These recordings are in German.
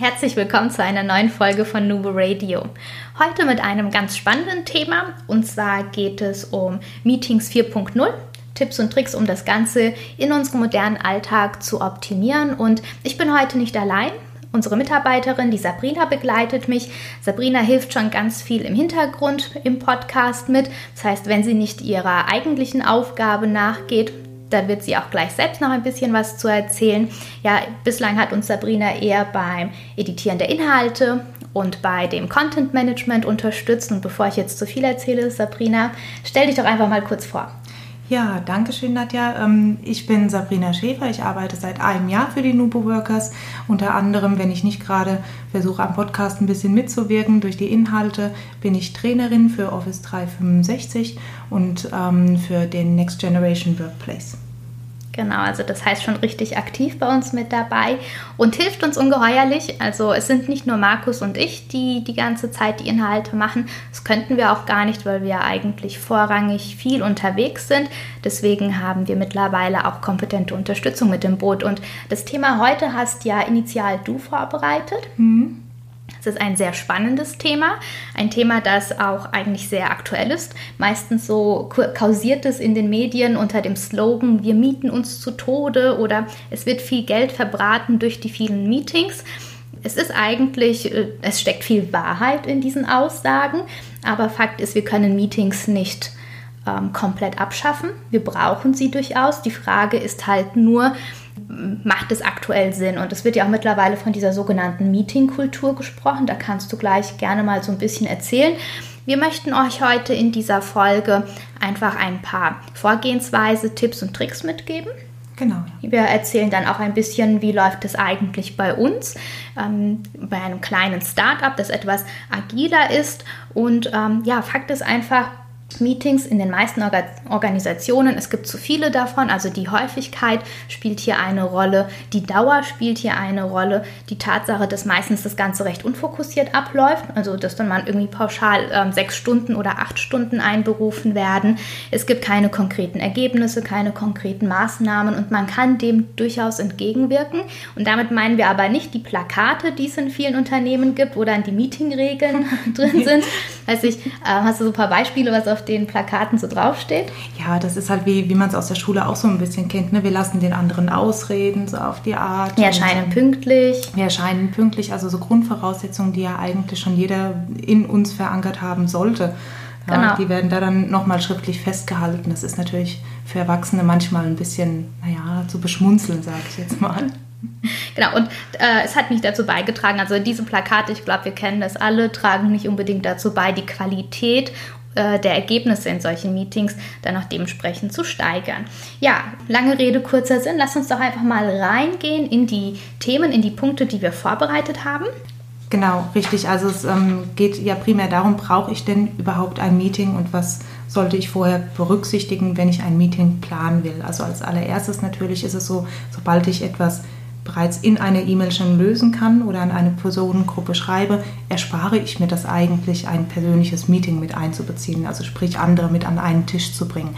Herzlich willkommen zu einer neuen Folge von Nubo Radio. Heute mit einem ganz spannenden Thema und zwar geht es um Meetings 4.0. Tipps und Tricks, um das Ganze in unserem modernen Alltag zu optimieren. Und ich bin heute nicht allein. Unsere Mitarbeiterin, die Sabrina, begleitet mich. Sabrina hilft schon ganz viel im Hintergrund im Podcast mit. Das heißt, wenn sie nicht ihrer eigentlichen Aufgabe nachgeht, da wird sie auch gleich selbst noch ein bisschen was zu erzählen. Ja, bislang hat uns Sabrina eher beim Editieren der Inhalte und bei dem Content Management unterstützt. Und bevor ich jetzt zu viel erzähle, Sabrina, stell dich doch einfach mal kurz vor. Ja, danke schön, Nadja. Ähm, ich bin Sabrina Schäfer. Ich arbeite seit einem Jahr für die Nubo Workers. Unter anderem, wenn ich nicht gerade versuche, am Podcast ein bisschen mitzuwirken durch die Inhalte, bin ich Trainerin für Office 365 und ähm, für den Next Generation Workplace. Genau, also das heißt schon richtig aktiv bei uns mit dabei und hilft uns ungeheuerlich. Also es sind nicht nur Markus und ich, die die ganze Zeit die Inhalte machen. Das könnten wir auch gar nicht, weil wir eigentlich vorrangig viel unterwegs sind. Deswegen haben wir mittlerweile auch kompetente Unterstützung mit dem Boot. Und das Thema heute hast ja initial du vorbereitet. Mhm. Es ist ein sehr spannendes Thema, ein Thema, das auch eigentlich sehr aktuell ist. Meistens so kausiert es in den Medien unter dem Slogan, wir mieten uns zu Tode oder es wird viel Geld verbraten durch die vielen Meetings. Es ist eigentlich, äh, es steckt viel Wahrheit in diesen Aussagen, aber Fakt ist, wir können Meetings nicht ähm, komplett abschaffen. Wir brauchen sie durchaus. Die Frage ist halt nur, macht es aktuell Sinn? Und es wird ja auch mittlerweile von dieser sogenannten Meeting-Kultur gesprochen. Da kannst du gleich gerne mal so ein bisschen erzählen. Wir möchten euch heute in dieser Folge einfach ein paar Vorgehensweise, Tipps und Tricks mitgeben. Genau. Wir erzählen dann auch ein bisschen, wie läuft es eigentlich bei uns, ähm, bei einem kleinen Startup, das etwas agiler ist. Und ähm, ja, Fakt ist einfach, Meetings in den meisten Orga Organisationen. Es gibt zu viele davon, also die Häufigkeit spielt hier eine Rolle, die Dauer spielt hier eine Rolle, die Tatsache, dass meistens das Ganze recht unfokussiert abläuft, also dass dann man irgendwie pauschal ähm, sechs Stunden oder acht Stunden einberufen werden. Es gibt keine konkreten Ergebnisse, keine konkreten Maßnahmen und man kann dem durchaus entgegenwirken. Und damit meinen wir aber nicht die Plakate, die es in vielen Unternehmen gibt, wo dann die Meetingregeln drin sind. Weiß ich, äh, hast du so ein paar Beispiele, was auf auf den Plakaten so draufsteht? Ja, das ist halt wie, wie man es aus der Schule auch so ein bisschen kennt. Ne? Wir lassen den anderen ausreden, so auf die Art. Wir erscheinen pünktlich. Wir erscheinen pünktlich, also so Grundvoraussetzungen, die ja eigentlich schon jeder in uns verankert haben sollte. Ja, genau. Die werden da dann nochmal schriftlich festgehalten. Das ist natürlich für Erwachsene manchmal ein bisschen, naja, zu beschmunzeln, sage ich jetzt mal. Genau, und äh, es hat nicht dazu beigetragen, also diese Plakate, ich glaube, wir kennen das alle, tragen nicht unbedingt dazu bei, die Qualität äh, der Ergebnisse in solchen Meetings dann auch dementsprechend zu steigern. Ja, lange Rede, kurzer Sinn. Lass uns doch einfach mal reingehen in die Themen, in die Punkte, die wir vorbereitet haben. Genau, richtig. Also es ähm, geht ja primär darum, brauche ich denn überhaupt ein Meeting und was sollte ich vorher berücksichtigen, wenn ich ein Meeting planen will. Also als allererstes natürlich ist es so, sobald ich etwas bereits in einer E-Mail schon lösen kann oder an eine Personengruppe schreibe, erspare ich mir das eigentlich, ein persönliches Meeting mit einzubeziehen, also sprich andere mit an einen Tisch zu bringen.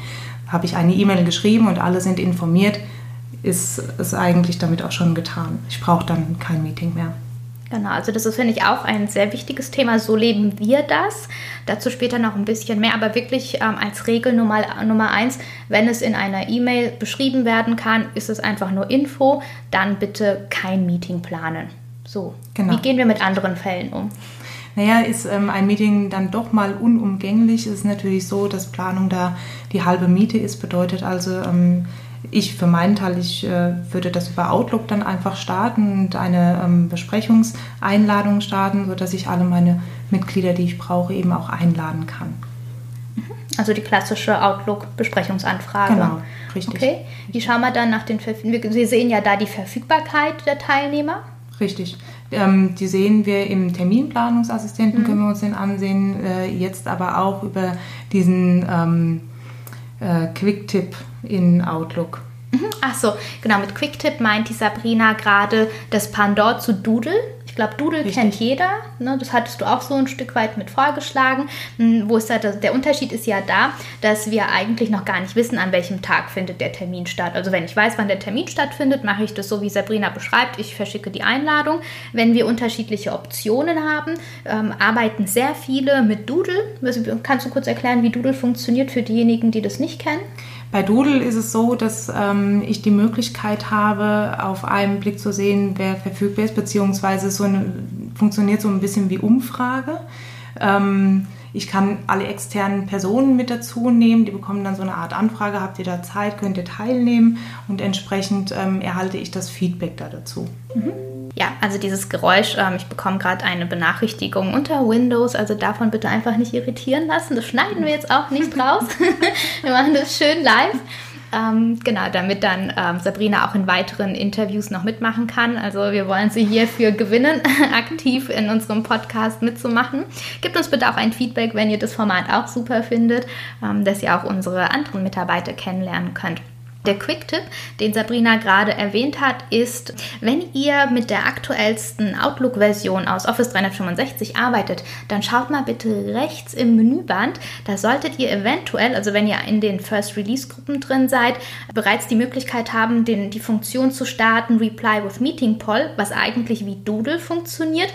Habe ich eine E-Mail geschrieben und alle sind informiert, ist es eigentlich damit auch schon getan. Ich brauche dann kein Meeting mehr. Genau, also das ist, finde ich, auch ein sehr wichtiges Thema. So leben wir das. Dazu später noch ein bisschen mehr, aber wirklich ähm, als Regel Nummer, Nummer eins, wenn es in einer E-Mail beschrieben werden kann, ist es einfach nur Info, dann bitte kein Meeting planen. So, genau. wie gehen wir mit anderen Fällen um? Naja, ist ähm, ein Meeting dann doch mal unumgänglich? Es ist natürlich so, dass Planung da die halbe Miete ist, bedeutet also, ähm, ich für meinen Teil, ich äh, würde das über Outlook dann einfach starten und eine ähm, Besprechungseinladung starten, sodass ich alle meine Mitglieder, die ich brauche, eben auch einladen kann. Mhm. Also die klassische Outlook-Besprechungsanfrage. Genau, richtig. Okay. Wie schauen wir dann nach den Verfügbarkeiten? Wir sehen ja da die Verfügbarkeit der Teilnehmer. Richtig. Ähm, die sehen wir im Terminplanungsassistenten, Mhm. können wir uns den ansehen, äh, jetzt aber auch über diesen ähm, äh, Quick-Tipp in Outlook. Ach so, genau, mit Quicktip meint die Sabrina gerade das Pendant zu Doodle. Ich glaube, Doodle Richtig. kennt jeder. Ne? Das hattest du auch so ein Stück weit mit vorgeschlagen. Hm, Wo ist da das, der Unterschied ist ja da, dass wir eigentlich noch gar nicht wissen, an welchem Tag findet der Termin statt. Also wenn ich weiß, wann der Termin stattfindet, mache ich das so, wie Sabrina beschreibt. Ich verschicke die Einladung. Wenn wir unterschiedliche Optionen haben, ähm, arbeiten sehr viele mit Doodle. Was- Kannst du kurz erklären, wie Doodle funktioniert für diejenigen, die das nicht kennen? Bei Doodle ist es so, dass ähm, ich die Möglichkeit habe, auf einen Blick zu sehen, wer verfügbar ist, beziehungsweise so eine, funktioniert so ein bisschen wie Umfrage. Ähm, ich kann alle externen Personen mit dazu nehmen, die bekommen dann so eine Art Anfrage, habt ihr da Zeit, könnt ihr teilnehmen und entsprechend ähm, erhalte ich das Feedback da dazu. Ja, also dieses Geräusch, ähm, ich bekomme gerade eine Benachrichtigung unter Windows, also davon bitte einfach nicht irritieren lassen. Das schneiden wir jetzt auch nicht raus. wir machen das schön live. Ähm, genau, damit dann ähm, Sabrina auch in weiteren Interviews noch mitmachen kann. Also wir wollen sie hierfür gewinnen, aktiv in unserem Podcast mitzumachen. Gebt uns bitte auch ein Feedback, wenn ihr das Format auch super findet, ähm, dass ihr auch unsere anderen Mitarbeiter kennenlernen könnt. Der Quick-Tipp, den Sabrina gerade erwähnt hat, ist, wenn ihr mit der aktuellsten Outlook-Version aus Office 365 arbeitet, dann schaut mal bitte rechts im Menüband. Da solltet ihr eventuell, also wenn ihr in den First Release-Gruppen drin seid, bereits die Möglichkeit haben, den, die Funktion zu starten, Reply with Meeting Poll, was eigentlich wie Doodle funktioniert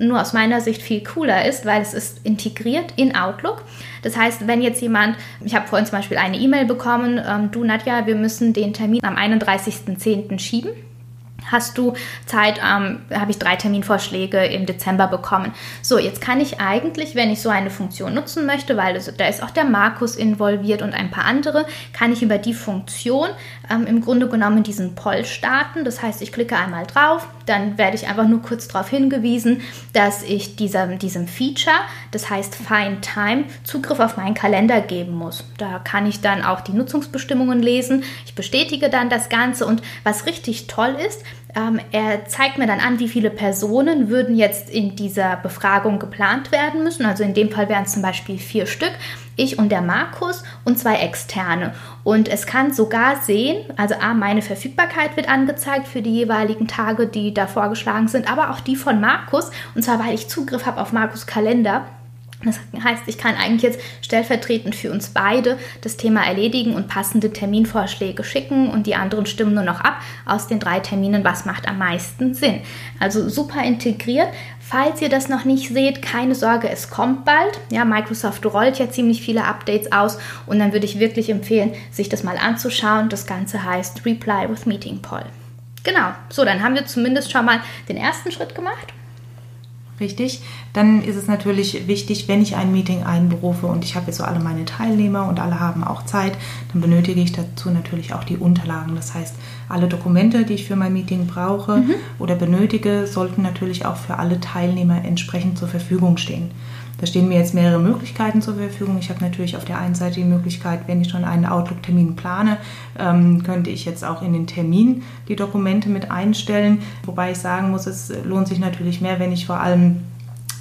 nur aus meiner Sicht viel cooler ist, weil es ist integriert in Outlook. Das heißt, wenn jetzt jemand, ich habe vorhin zum Beispiel eine E-Mail bekommen, ähm, du Nadja, wir müssen den Termin am 31.10. schieben. Hast du Zeit, ähm, habe ich drei Terminvorschläge im Dezember bekommen. So, jetzt kann ich eigentlich, wenn ich so eine Funktion nutzen möchte, weil es, da ist auch der Markus involviert und ein paar andere, kann ich über die Funktion ähm, im Grunde genommen diesen Poll starten. Das heißt, ich klicke einmal drauf, dann werde ich einfach nur kurz darauf hingewiesen, dass ich diesem, diesem Feature, das heißt Find Time, Zugriff auf meinen Kalender geben muss. Da kann ich dann auch die Nutzungsbestimmungen lesen. Ich bestätige dann das Ganze und was richtig toll ist, ähm, er zeigt mir dann an, wie viele Personen würden jetzt in dieser Befragung geplant werden müssen. Also in dem Fall wären es zum Beispiel vier Stück. Ich und der Markus und zwei externe. Und es kann sogar sehen, also A, meine Verfügbarkeit wird angezeigt für die jeweiligen Tage, die da vorgeschlagen sind, aber auch die von Markus. Und zwar, weil ich Zugriff habe auf Markus Kalender. Das heißt, ich kann eigentlich jetzt stellvertretend für uns beide das Thema erledigen und passende Terminvorschläge schicken und die anderen stimmen nur noch ab aus den drei Terminen, was macht am meisten Sinn. Also super integriert. Falls ihr das noch nicht seht, keine Sorge, es kommt bald. Ja, Microsoft rollt ja ziemlich viele Updates aus und dann würde ich wirklich empfehlen, sich das mal anzuschauen. Das Ganze heißt Reply with Meeting Poll. Genau, so, dann haben wir zumindest schon mal den ersten Schritt gemacht. Richtig. Dann ist es natürlich wichtig, wenn ich ein Meeting einberufe und ich habe jetzt so alle meine Teilnehmer und alle haben auch Zeit, dann benötige ich dazu natürlich auch die Unterlagen. Das heißt, alle Dokumente, die ich für mein Meeting brauche oder benötige, sollten natürlich auch für alle Teilnehmer entsprechend zur Verfügung stehen. Da stehen mir jetzt mehrere Möglichkeiten zur Verfügung. Ich habe natürlich auf der einen Seite die Möglichkeit, wenn ich schon einen Outlook-Termin plane, ähm, könnte ich jetzt auch in den Termin die Dokumente mit einstellen. Wobei ich sagen muss, es lohnt sich natürlich mehr, wenn ich vor allem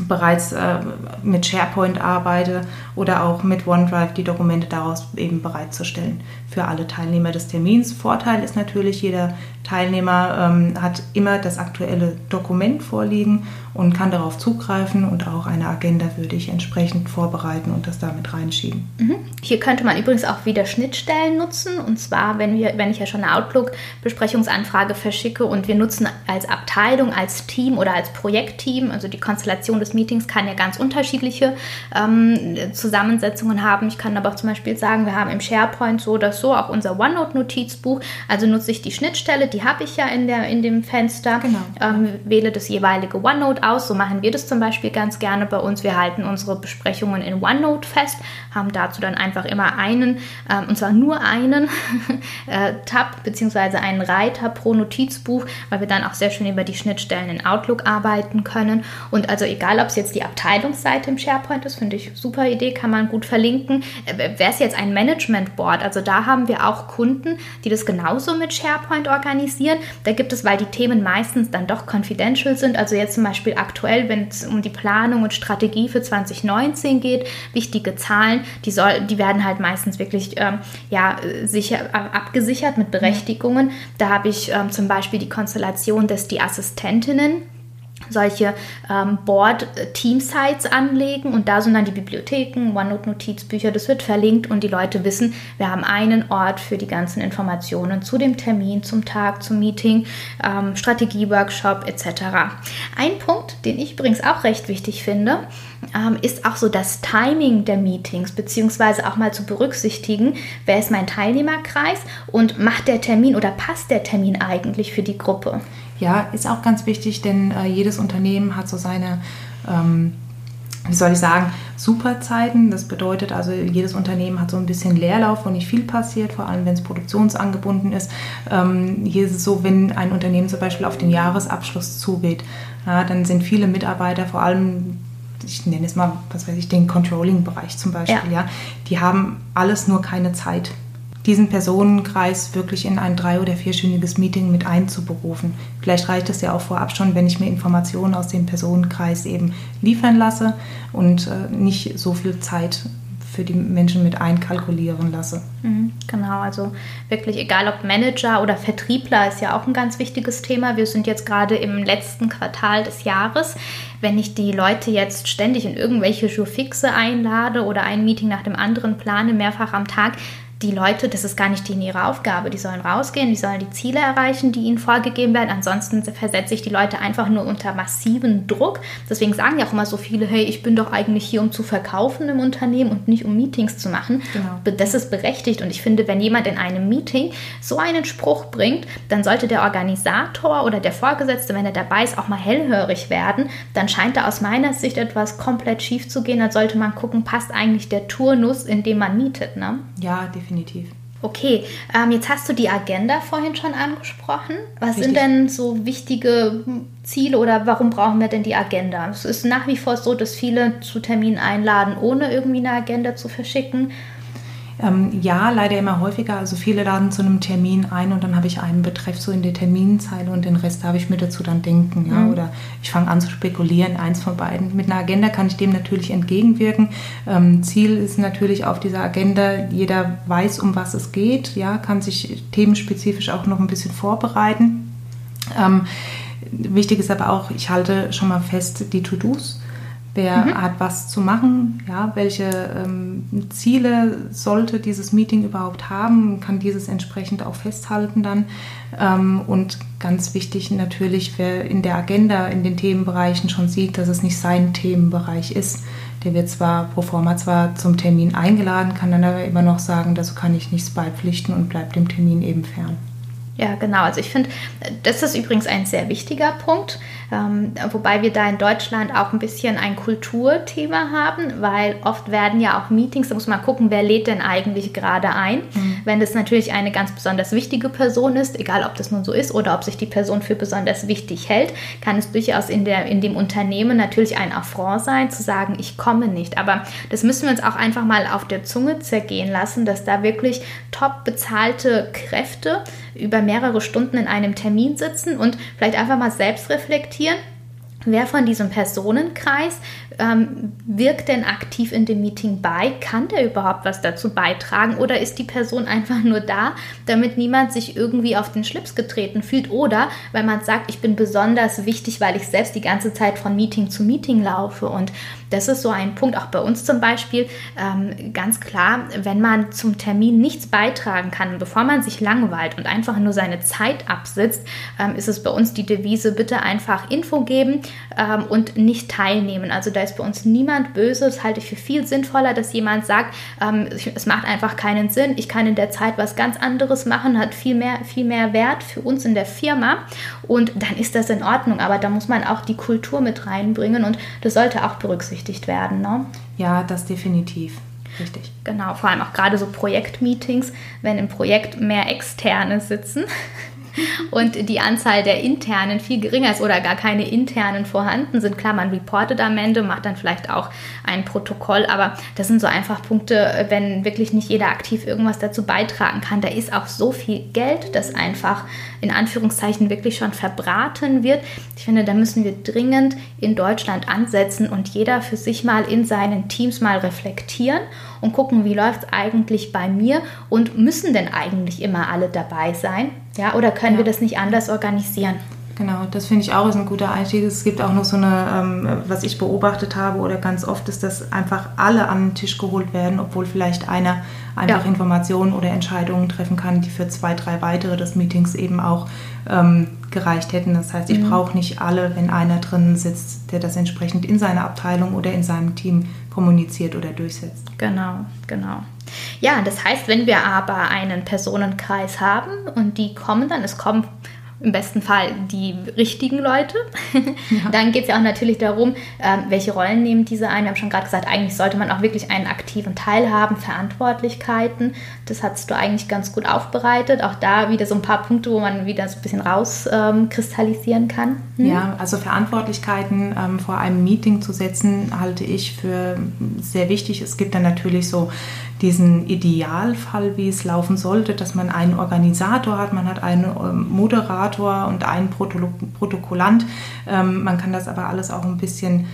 bereits äh, mit SharePoint arbeite oder auch mit OneDrive die Dokumente daraus eben bereitzustellen für alle Teilnehmer des Termins. Vorteil ist natürlich, jeder Teilnehmer ähm, hat immer das aktuelle Dokument vorliegen und kann darauf zugreifen und auch eine Agenda würde ich entsprechend vorbereiten und das damit reinschieben. Mhm. Hier könnte man übrigens auch wieder Schnittstellen nutzen. Und zwar, wenn, wir, wenn ich ja schon eine Outlook-Besprechungsanfrage verschicke und wir nutzen als Abteilung, als Team oder als Projektteam, also die Konstellation des Meetings kann ja ganz unterschiedliche ähm, Zusammensetzungen haben. Ich kann aber auch zum Beispiel sagen, wir haben im SharePoint so oder so auch unser OneNote-Notizbuch. Also nutze ich die Schnittstelle, die habe ich ja in, der, in dem Fenster. Genau. Ähm, wähle das jeweilige OneNote aus. So machen wir das zum Beispiel ganz gerne bei uns. Wir halten unsere Besprechungen in OneNote fest, haben dazu dann einfach immer einen, ähm, und zwar nur einen äh, Tab bzw. einen Reiter pro Notizbuch, weil wir dann auch sehr schön über die Schnittstellen in Outlook arbeiten können. Und also egal, egal ob es jetzt die Abteilungsseite im SharePoint ist, finde ich super Idee, kann man gut verlinken. Äh, Wäre es jetzt ein Management Board, also da haben wir auch Kunden, die das genauso mit SharePoint organisieren. Da gibt es, weil die Themen meistens dann doch confidential sind, also jetzt zum Beispiel aktuell, wenn es um die Planung und Strategie für 2019 geht, wichtige Zahlen, die, soll, die werden halt meistens wirklich ähm, ja, sicher, abgesichert mit Berechtigungen. Da habe ich ähm, zum Beispiel die Konstellation, dass die Assistentinnen solche ähm, Board-Team-Sites anlegen und da sind dann die Bibliotheken, OneNote-Notizbücher, das wird verlinkt und die Leute wissen, wir haben einen Ort für die ganzen Informationen zu dem Termin, zum Tag, zum Meeting, ähm, Strategie-Workshop etc. Ein Punkt, den ich übrigens auch recht wichtig finde, ähm, ist auch so das Timing der Meetings, beziehungsweise auch mal zu berücksichtigen, wer ist mein Teilnehmerkreis und macht der Termin oder passt der Termin eigentlich für die Gruppe? Ja, ist auch ganz wichtig, denn äh, jedes Unternehmen hat so seine, ähm, wie soll ich sagen, Superzeiten. Das bedeutet also, jedes Unternehmen hat so ein bisschen Leerlauf, wo nicht viel passiert, vor allem wenn es produktionsangebunden ist. Ähm, hier ist es so, wenn ein Unternehmen zum Beispiel auf den Jahresabschluss zugeht, ja, dann sind viele Mitarbeiter, vor allem ich nenne es mal, was weiß ich, den Controlling-Bereich zum Beispiel, ja. ja. die haben alles nur keine Zeit diesen Personenkreis wirklich in ein drei- oder vierstündiges Meeting mit einzuberufen. Vielleicht reicht es ja auch vorab schon, wenn ich mir Informationen aus dem Personenkreis eben liefern lasse und äh, nicht so viel Zeit für die Menschen mit einkalkulieren lasse. Mhm, genau, also wirklich egal ob Manager oder Vertriebler ist ja auch ein ganz wichtiges Thema. Wir sind jetzt gerade im letzten Quartal des Jahres. Wenn ich die Leute jetzt ständig in irgendwelche Jourfixe einlade oder ein Meeting nach dem anderen plane, mehrfach am Tag, die Leute, das ist gar nicht in ihre Aufgabe. Die sollen rausgehen, die sollen die Ziele erreichen, die ihnen vorgegeben werden. Ansonsten versetze ich die Leute einfach nur unter massiven Druck. Deswegen sagen ja auch immer so viele, hey, ich bin doch eigentlich hier, um zu verkaufen im Unternehmen und nicht um Meetings zu machen. Genau. Das ist berechtigt und ich finde, wenn jemand in einem Meeting so einen Spruch bringt, dann sollte der Organisator oder der Vorgesetzte, wenn er dabei ist, auch mal hellhörig werden. Dann scheint da aus meiner Sicht etwas komplett schief zu gehen. Dann sollte man gucken, passt eigentlich der Turnus, in dem man mietet. Ne? Ja, definitiv. Okay, ähm, jetzt hast du die Agenda vorhin schon angesprochen. Was Richtig. sind denn so wichtige Ziele oder warum brauchen wir denn die Agenda? Es ist nach wie vor so, dass viele zu Terminen einladen, ohne irgendwie eine Agenda zu verschicken. Ähm, ja, leider immer häufiger. Also viele laden zu einem Termin ein und dann habe ich einen Betreff so in der Terminzeile und den Rest darf ich mir dazu dann denken. Ja? Mhm. Oder ich fange an zu spekulieren, eins von beiden. Mit einer Agenda kann ich dem natürlich entgegenwirken. Ähm, Ziel ist natürlich auf dieser Agenda, jeder weiß, um was es geht, ja, kann sich themenspezifisch auch noch ein bisschen vorbereiten. Ähm, wichtig ist aber auch, ich halte schon mal fest, die To-Dos Wer mhm. hat was zu machen? Ja, welche ähm, Ziele sollte dieses Meeting überhaupt haben? Kann dieses entsprechend auch festhalten dann? Ähm, und ganz wichtig natürlich, wer in der Agenda, in den Themenbereichen schon sieht, dass es nicht sein Themenbereich ist. Der wird zwar pro forma zwar zum Termin eingeladen, kann dann aber immer noch sagen, dazu kann ich nichts beipflichten und bleibt dem Termin eben fern. Ja, genau. Also ich finde, das ist übrigens ein sehr wichtiger Punkt, ähm, wobei wir da in Deutschland auch ein bisschen ein Kulturthema haben, weil oft werden ja auch Meetings, da muss man gucken, wer lädt denn eigentlich gerade ein. Mhm. Wenn das natürlich eine ganz besonders wichtige Person ist, egal ob das nun so ist oder ob sich die Person für besonders wichtig hält, kann es durchaus in, der, in dem Unternehmen natürlich ein Affront sein, zu sagen, ich komme nicht. Aber das müssen wir uns auch einfach mal auf der Zunge zergehen lassen, dass da wirklich top bezahlte Kräfte über mehrere Stunden in einem Termin sitzen und vielleicht einfach mal selbst reflektieren, wer von diesem Personenkreis ähm, wirkt denn aktiv in dem Meeting bei? Kann der überhaupt was dazu beitragen? Oder ist die Person einfach nur da, damit niemand sich irgendwie auf den Schlips getreten fühlt? Oder weil man sagt, ich bin besonders wichtig, weil ich selbst die ganze Zeit von Meeting zu Meeting laufe. Und das ist so ein Punkt, auch bei uns zum Beispiel, ähm, ganz klar, wenn man zum Termin nichts beitragen kann, bevor man sich langweilt und einfach nur seine Zeit absitzt, ähm, ist es bei uns die Devise, bitte einfach Info geben ähm, und nicht teilnehmen. Also da ist bei uns niemand böse. Das halte ich für viel sinnvoller, dass jemand sagt, ähm, es macht einfach keinen Sinn. Ich kann in der Zeit was ganz anderes machen, hat viel mehr, viel mehr Wert für uns in der Firma. Und dann ist das in Ordnung. Aber da muss man auch die Kultur mit reinbringen und das sollte auch berücksichtigt werden. Ne? Ja, das definitiv. Richtig. Genau, vor allem auch gerade so Projektmeetings, wenn im Projekt mehr Externe sitzen, und die Anzahl der internen viel geringer ist oder gar keine internen vorhanden sind. Klar, man reportet am Ende, macht dann vielleicht auch ein Protokoll, aber das sind so einfach Punkte, wenn wirklich nicht jeder aktiv irgendwas dazu beitragen kann. Da ist auch so viel Geld, das einfach in Anführungszeichen wirklich schon verbraten wird. Ich finde, da müssen wir dringend in Deutschland ansetzen und jeder für sich mal in seinen Teams mal reflektieren und gucken, wie läuft es eigentlich bei mir und müssen denn eigentlich immer alle dabei sein? Ja, oder können ja. wir das nicht anders organisieren? Genau, das finde ich auch ist ein guter Einstieg. Es gibt auch noch so eine, ähm, was ich beobachtet habe oder ganz oft ist, dass einfach alle an den Tisch geholt werden, obwohl vielleicht einer einfach ja. Informationen oder Entscheidungen treffen kann, die für zwei, drei weitere des Meetings eben auch ähm, gereicht hätten. Das heißt, ich mhm. brauche nicht alle, wenn einer drin sitzt, der das entsprechend in seiner Abteilung oder in seinem Team kommuniziert oder durchsetzt. Genau, genau. Ja, das heißt, wenn wir aber einen Personenkreis haben und die kommen dann, es kommen im besten Fall die richtigen Leute. Ja. Dann geht es ja auch natürlich darum, ähm, welche Rollen nehmen diese ein. Wir haben schon gerade gesagt, eigentlich sollte man auch wirklich einen aktiven Teil haben, Verantwortlichkeiten. Das hast du eigentlich ganz gut aufbereitet. Auch da wieder so ein paar Punkte, wo man wieder so ein bisschen rauskristallisieren ähm, kann. Hm? Ja, also Verantwortlichkeiten ähm, vor einem Meeting zu setzen, halte ich für sehr wichtig. Es gibt dann natürlich so diesen Idealfall, wie es laufen sollte, dass man einen Organisator hat, man hat einen ähm, Moderator und einen Protokollant. Ähm, man kann das aber alles auch ein bisschen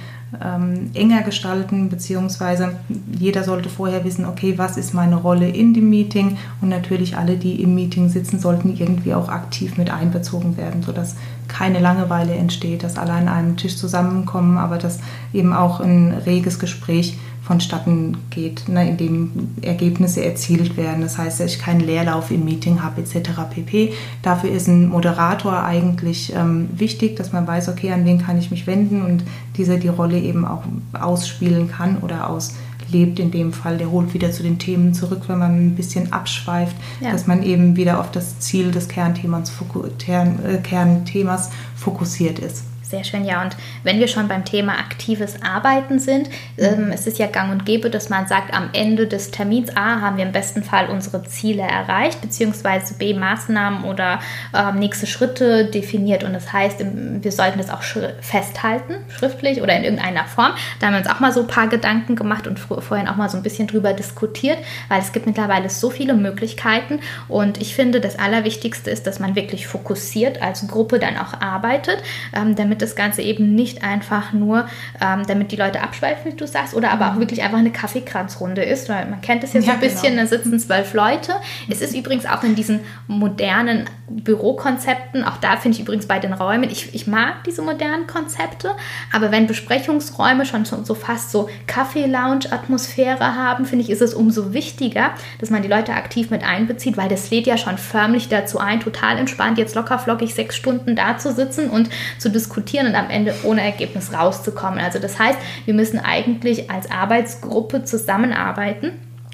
ähm, enger gestalten, beziehungsweise jeder sollte vorher wissen, okay, was ist meine Rolle in dem Meeting und natürlich alle, die im Meeting sitzen, sollten irgendwie auch aktiv mit einbezogen werden, sodass keine Langeweile entsteht, dass alle an einem Tisch zusammenkommen, aber dass eben auch ein reges Gespräch vonstatten geht, ne, indem Ergebnisse erzielt werden. Das heißt, dass ich keinen Leerlauf im Meeting habe etc. pp. Dafür ist ein Moderator eigentlich ähm, wichtig, dass man weiß, okay, an wen kann ich mich wenden und dieser die Rolle eben auch ausspielen kann oder auslebt in dem Fall. Der holt wieder zu den Themen zurück, wenn man ein bisschen abschweift, ja. dass man eben wieder auf das Ziel des Kernthemas, äh, Kernthemas fokussiert ist. Sehr schön, ja. Und wenn wir schon beim Thema aktives Arbeiten sind, ähm, es ist ja gang und gäbe, dass man sagt, am Ende des Termins A haben wir im besten Fall unsere Ziele erreicht, beziehungsweise B Maßnahmen oder ähm, nächste Schritte definiert. Und das heißt, wir sollten das auch festhalten, schriftlich oder in irgendeiner Form. Da haben wir uns auch mal so ein paar Gedanken gemacht und vorhin auch mal so ein bisschen drüber diskutiert, weil es gibt mittlerweile so viele Möglichkeiten. Und ich finde, das Allerwichtigste ist, dass man wirklich fokussiert als Gruppe dann auch arbeitet, ähm, damit damit das Ganze eben nicht einfach nur, ähm, damit die Leute abschweifen, wie du sagst, oder aber auch mhm. wirklich einfach eine Kaffeekranzrunde ist, weil man kennt es ja so ein bisschen, genau. da sitzen zwölf Leute. Es ist übrigens auch in diesen modernen Bürokonzepten, auch da finde ich übrigens bei den Räumen, ich, ich mag diese modernen Konzepte, aber wenn Besprechungsräume schon so, so fast so Kaffee-Lounge-Atmosphäre haben, finde ich, ist es umso wichtiger, dass man die Leute aktiv mit einbezieht, weil das lädt ja schon förmlich dazu ein, total entspannt jetzt locker flockig sechs Stunden da zu sitzen und zu diskutieren diskutieren und am Ende ohne Ergebnis rauszukommen. Also das heißt, wir müssen eigentlich als Arbeitsgruppe zusammenarbeiten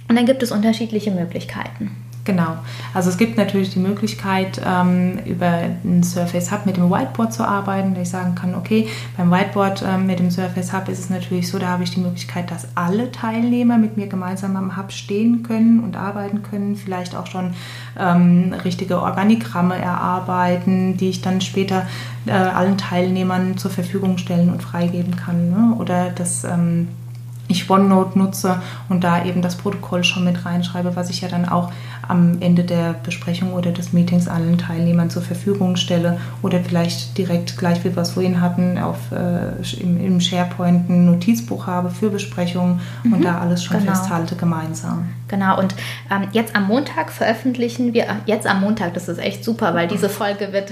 und dann gibt es unterschiedliche Möglichkeiten. Genau. Also es gibt natürlich die Möglichkeit, ähm, über ein Surface Hub mit dem Whiteboard zu arbeiten, dass ich sagen kann, okay, beim Whiteboard ähm, mit dem Surface Hub ist es natürlich so, da habe ich die Möglichkeit, dass alle Teilnehmer mit mir gemeinsam am Hub stehen können und arbeiten können, vielleicht auch schon ähm, richtige Organigramme erarbeiten, die ich dann später äh, allen Teilnehmern zur Verfügung stellen und freigeben kann. Ne? Oder das ähm, ich OneNote nutze und da eben das Protokoll schon mit reinschreibe, was ich ja dann auch am Ende der Besprechung oder des Meetings allen Teilnehmern zur Verfügung stelle oder vielleicht direkt gleich wie wir es vorhin hatten, auf, äh, im, im, SharePoint ein Notizbuch habe für Besprechungen mhm, und da alles schon genau. festhalte gemeinsam. Genau, und ähm, jetzt am Montag veröffentlichen wir, jetzt am Montag, das ist echt super, weil diese Folge wird,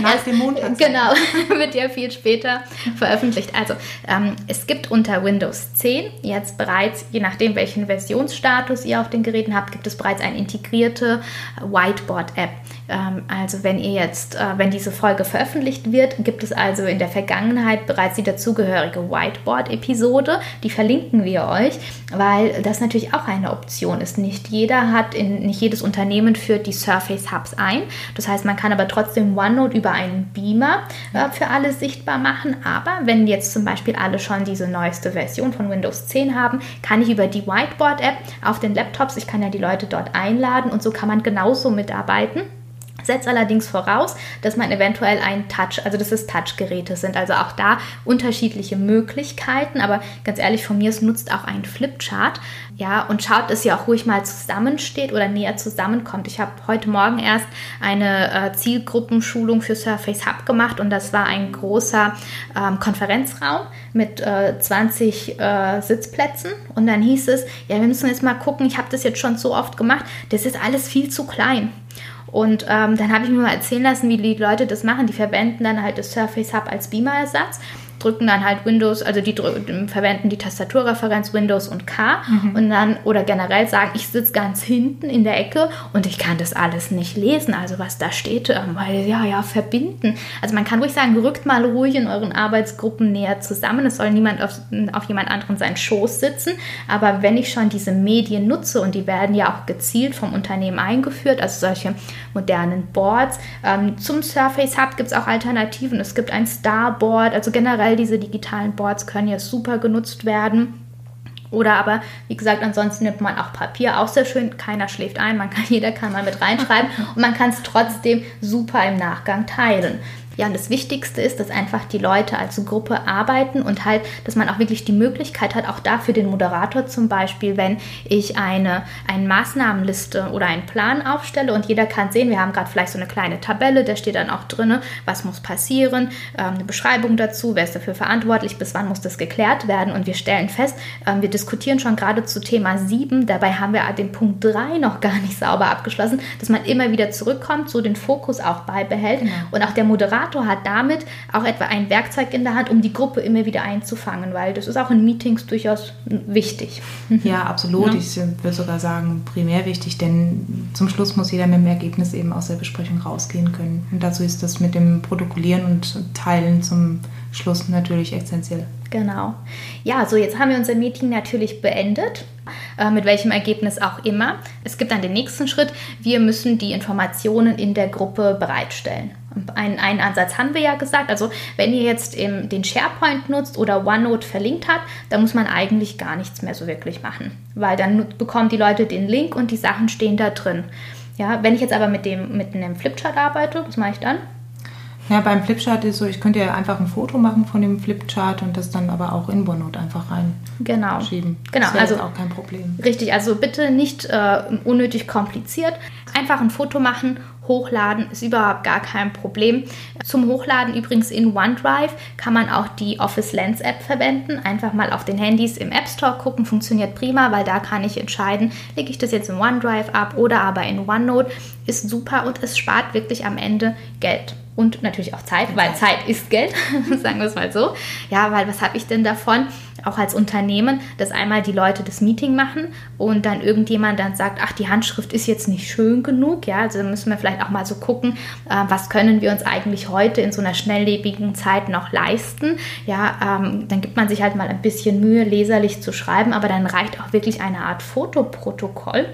nach dem Montag. Genau, wird ja viel später veröffentlicht. Also ähm, es gibt unter Windows 10 jetzt bereits, je nachdem welchen Versionsstatus ihr auf den Geräten habt, gibt es bereits eine integrierte Whiteboard-App. Ähm, also wenn ihr jetzt, äh, wenn diese Folge veröffentlicht wird, gibt es also in der Vergangenheit bereits die dazugehörige Whiteboard-Episode. Die verlinken wir euch, weil das natürlich auch eine Option ist. Nicht jeder hat, in, nicht jedes Unternehmen führt die Surface Hubs ein. Das heißt, man kann aber trotzdem OneNote über einen Beamer äh, für alle sichtbar machen. Aber wenn jetzt zum Beispiel alle schon diese neueste Version von Windows 10 haben, kann ich über die Whiteboard-App auf den Laptops, ich kann ja die Leute dort einladen und so kann man genauso mitarbeiten. Setzt allerdings voraus, dass man eventuell ein Touch, also dass es Touchgeräte sind. Also auch da unterschiedliche Möglichkeiten. Aber ganz ehrlich, von mir, es nutzt auch ein Flipchart. Ja, und schaut, dass ihr auch ruhig mal zusammensteht oder näher zusammenkommt. Ich habe heute Morgen erst eine äh, Zielgruppenschulung für Surface Hub gemacht und das war ein großer ähm, Konferenzraum mit äh, 20 äh, Sitzplätzen. Und dann hieß es, ja, wir müssen jetzt mal gucken, ich habe das jetzt schon so oft gemacht, das ist alles viel zu klein. Und ähm, dann habe ich mir mal erzählen lassen, wie die Leute das machen. Die verwenden dann halt das Surface Hub als Beamer-Ersatz drücken dann halt Windows, also die verwenden die Tastaturreferenz Windows und K mhm. und dann oder generell sagen, ich sitze ganz hinten in der Ecke und ich kann das alles nicht lesen, also was da steht, ähm, weil ja, ja, verbinden. Also man kann ruhig sagen, rückt mal ruhig in euren Arbeitsgruppen näher zusammen. Es soll niemand auf, auf jemand anderen seinen Schoß sitzen, aber wenn ich schon diese Medien nutze und die werden ja auch gezielt vom Unternehmen eingeführt, also solche modernen Boards, ähm, zum Surface Hub gibt es auch Alternativen. Es gibt ein Starboard, also generell all diese digitalen Boards können jetzt super genutzt werden. Oder aber, wie gesagt, ansonsten nimmt man auch Papier, auch sehr schön. Keiner schläft ein, man kann, jeder kann mal mit reinschreiben und man kann es trotzdem super im Nachgang teilen. Ja, und das Wichtigste ist, dass einfach die Leute als Gruppe arbeiten und halt, dass man auch wirklich die Möglichkeit hat, auch da für den Moderator zum Beispiel, wenn ich eine, eine Maßnahmenliste oder einen Plan aufstelle und jeder kann sehen, wir haben gerade vielleicht so eine kleine Tabelle, da steht dann auch drin, was muss passieren, ähm, eine Beschreibung dazu, wer ist dafür verantwortlich, bis wann muss das geklärt werden und wir stellen fest, ähm, wir diskutieren schon gerade zu Thema 7, dabei haben wir den Punkt 3 noch gar nicht sauber abgeschlossen, dass man immer wieder zurückkommt, so den Fokus auch beibehält genau. und auch der Moderator Moderator hat damit auch etwa ein Werkzeug in der Hand, um die Gruppe immer wieder einzufangen, weil das ist auch in Meetings durchaus wichtig. Ja, absolut. Ja. Ich würde sogar sagen, primär wichtig, denn zum Schluss muss jeder mit dem Ergebnis eben aus der Besprechung rausgehen können. Und dazu ist das mit dem Protokollieren und Teilen zum Schluss natürlich essentiell. Genau. Ja, so jetzt haben wir unser Meeting natürlich beendet, äh, mit welchem Ergebnis auch immer. Es gibt dann den nächsten Schritt. Wir müssen die Informationen in der Gruppe bereitstellen. Einen, einen Ansatz haben wir ja gesagt. Also wenn ihr jetzt im, den SharePoint nutzt oder OneNote verlinkt habt, dann muss man eigentlich gar nichts mehr so wirklich machen, weil dann bekommen die Leute den Link und die Sachen stehen da drin. Ja, wenn ich jetzt aber mit dem mit einem Flipchart arbeite, was mache ich dann? Ja, beim Flipchart ist so, ich könnte ja einfach ein Foto machen von dem Flipchart und das dann aber auch in OneNote einfach genau. reinschieben. Genau, das also auch kein Problem. Richtig, also bitte nicht äh, unnötig kompliziert. Einfach ein Foto machen, hochladen, ist überhaupt gar kein Problem. Zum Hochladen übrigens in OneDrive kann man auch die Office Lens App verwenden. Einfach mal auf den Handys im App Store gucken, funktioniert prima, weil da kann ich entscheiden, lege ich das jetzt in OneDrive ab oder aber in OneNote. Ist super und es spart wirklich am Ende Geld und natürlich auch Zeit, weil Zeit ist Geld, sagen wir es mal so. Ja, weil was habe ich denn davon? auch als Unternehmen, dass einmal die Leute das Meeting machen und dann irgendjemand dann sagt, ach, die Handschrift ist jetzt nicht schön genug. Ja, also müssen wir vielleicht auch mal so gucken, äh, was können wir uns eigentlich heute in so einer schnelllebigen Zeit noch leisten. Ja, ähm, dann gibt man sich halt mal ein bisschen Mühe, leserlich zu schreiben, aber dann reicht auch wirklich eine Art Fotoprotokoll.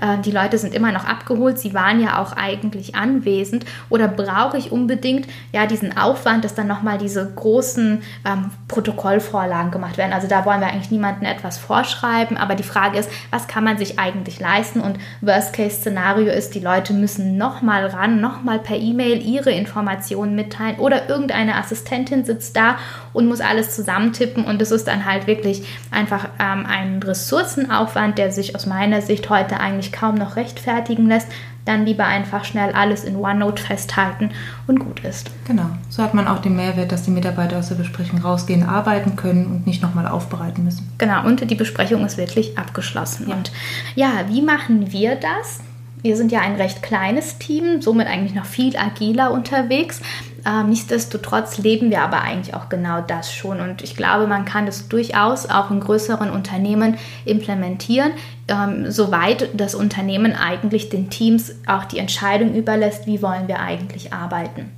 Äh, die Leute sind immer noch abgeholt, sie waren ja auch eigentlich anwesend oder brauche ich unbedingt ja diesen Aufwand, dass dann nochmal diese großen ähm, Protokollvorlagen gemacht werden. Also da wollen wir eigentlich niemandem etwas vorschreiben, aber die Frage ist, was kann man sich eigentlich leisten? Und Worst-Case-Szenario ist, die Leute müssen nochmal ran, nochmal per E-Mail ihre Informationen mitteilen oder irgendeine Assistentin sitzt da und muss alles zusammentippen und das ist dann halt wirklich einfach ähm, ein Ressourcenaufwand, der sich aus meiner Sicht heute eigentlich kaum noch rechtfertigen lässt dann lieber einfach schnell alles in OneNote festhalten und gut ist. Genau, so hat man auch den Mehrwert, dass die Mitarbeiter aus der Besprechung rausgehen, arbeiten können und nicht nochmal aufbereiten müssen. Genau, und die Besprechung ist wirklich abgeschlossen. Ja. Und ja, wie machen wir das? Wir sind ja ein recht kleines Team, somit eigentlich noch viel agiler unterwegs. Ähm, nichtsdestotrotz leben wir aber eigentlich auch genau das schon. Und ich glaube, man kann das durchaus auch in größeren Unternehmen implementieren, ähm, soweit das Unternehmen eigentlich den Teams auch die Entscheidung überlässt, wie wollen wir eigentlich arbeiten.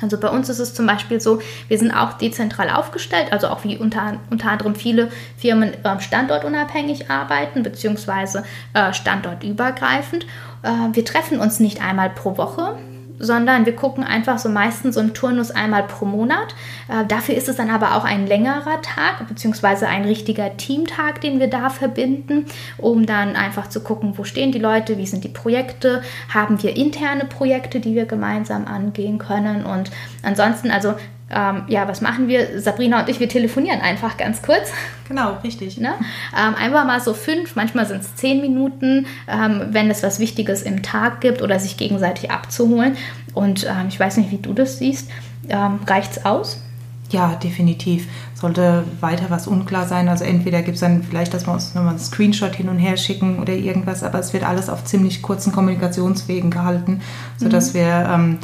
Also bei uns ist es zum Beispiel so, wir sind auch dezentral aufgestellt, also auch wie unter, unter anderem viele Firmen äh, standortunabhängig arbeiten, beziehungsweise äh, standortübergreifend. Äh, wir treffen uns nicht einmal pro Woche, sondern wir gucken einfach so meistens so im Turnus einmal pro Monat. Äh, dafür ist es dann aber auch ein längerer Tag, beziehungsweise ein richtiger Teamtag, den wir da verbinden, um dann einfach zu gucken, wo stehen die Leute, wie sind die Projekte, haben wir interne Projekte, die wir gemeinsam angehen können und ansonsten, also ähm, ja, was machen wir? Sabrina und ich, wir telefonieren einfach ganz kurz. Genau, richtig. Ne? Ähm, einfach mal so fünf, manchmal sind es zehn Minuten, ähm, wenn es was Wichtiges im Tag gibt oder sich gegenseitig abzuholen. Und ähm, ich weiß nicht, wie du das siehst. Ähm, Reicht es aus? Ja, definitiv. Sollte weiter was unklar sein. Also entweder gibt es dann vielleicht, dass wir uns nochmal einen Screenshot hin und her schicken oder irgendwas, aber es wird alles auf ziemlich kurzen Kommunikationswegen gehalten, sodass mhm. wir ähm,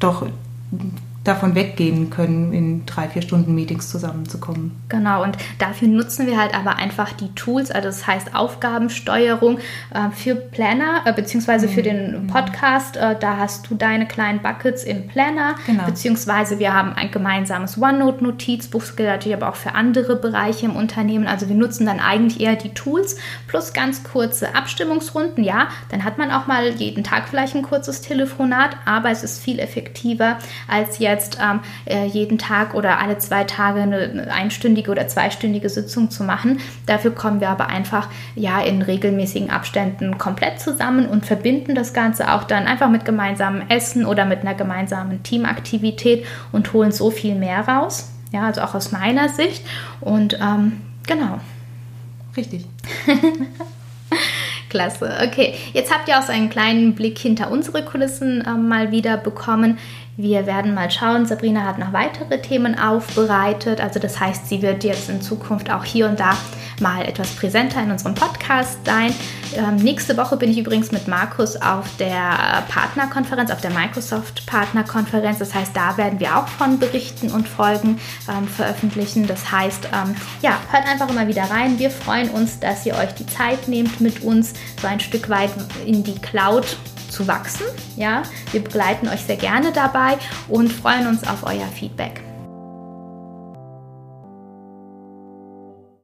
doch davon weggehen können, in drei, vier Stunden Meetings zusammenzukommen. Genau, und dafür nutzen wir halt aber einfach die Tools, also das heißt Aufgabensteuerung äh, für Planner, äh, beziehungsweise für den mhm. Podcast. Äh, da hast du deine kleinen Buckets im Planner, genau. beziehungsweise wir haben ein gemeinsames OneNote-Notizbuch, das gilt natürlich aber auch für andere Bereiche im Unternehmen. Also wir nutzen dann eigentlich eher die Tools plus ganz kurze Abstimmungsrunden. Ja, dann hat man auch mal jeden Tag vielleicht ein kurzes Telefonat, aber es ist viel effektiver als jetzt jetzt ähm, äh, jeden Tag oder alle zwei Tage eine einstündige oder zweistündige Sitzung zu machen. Dafür kommen wir aber einfach ja in regelmäßigen Abständen komplett zusammen und verbinden das Ganze auch dann einfach mit gemeinsamem Essen oder mit einer gemeinsamen Teamaktivität und holen so viel mehr raus. Ja, also auch aus meiner Sicht. Und ähm, genau. Richtig. Klasse. Okay, jetzt habt ihr auch so einen kleinen Blick hinter unsere Kulissen äh, mal wieder bekommen. Wir werden mal schauen. Sabrina hat noch weitere Themen aufbereitet. Also das heißt, sie wird jetzt in Zukunft auch hier und da mal etwas präsenter in unserem Podcast sein. Ähm, nächste Woche bin ich übrigens mit Markus auf der Partnerkonferenz, auf der Microsoft Partnerkonferenz. Das heißt, da werden wir auch von berichten und Folgen ähm, veröffentlichen. Das heißt, ähm, ja, hört einfach immer wieder rein. Wir freuen uns, dass ihr euch die Zeit nehmt, mit uns so ein Stück weit in die Cloud zu wachsen. Ja, wir begleiten euch sehr gerne dabei und freuen uns auf euer Feedback.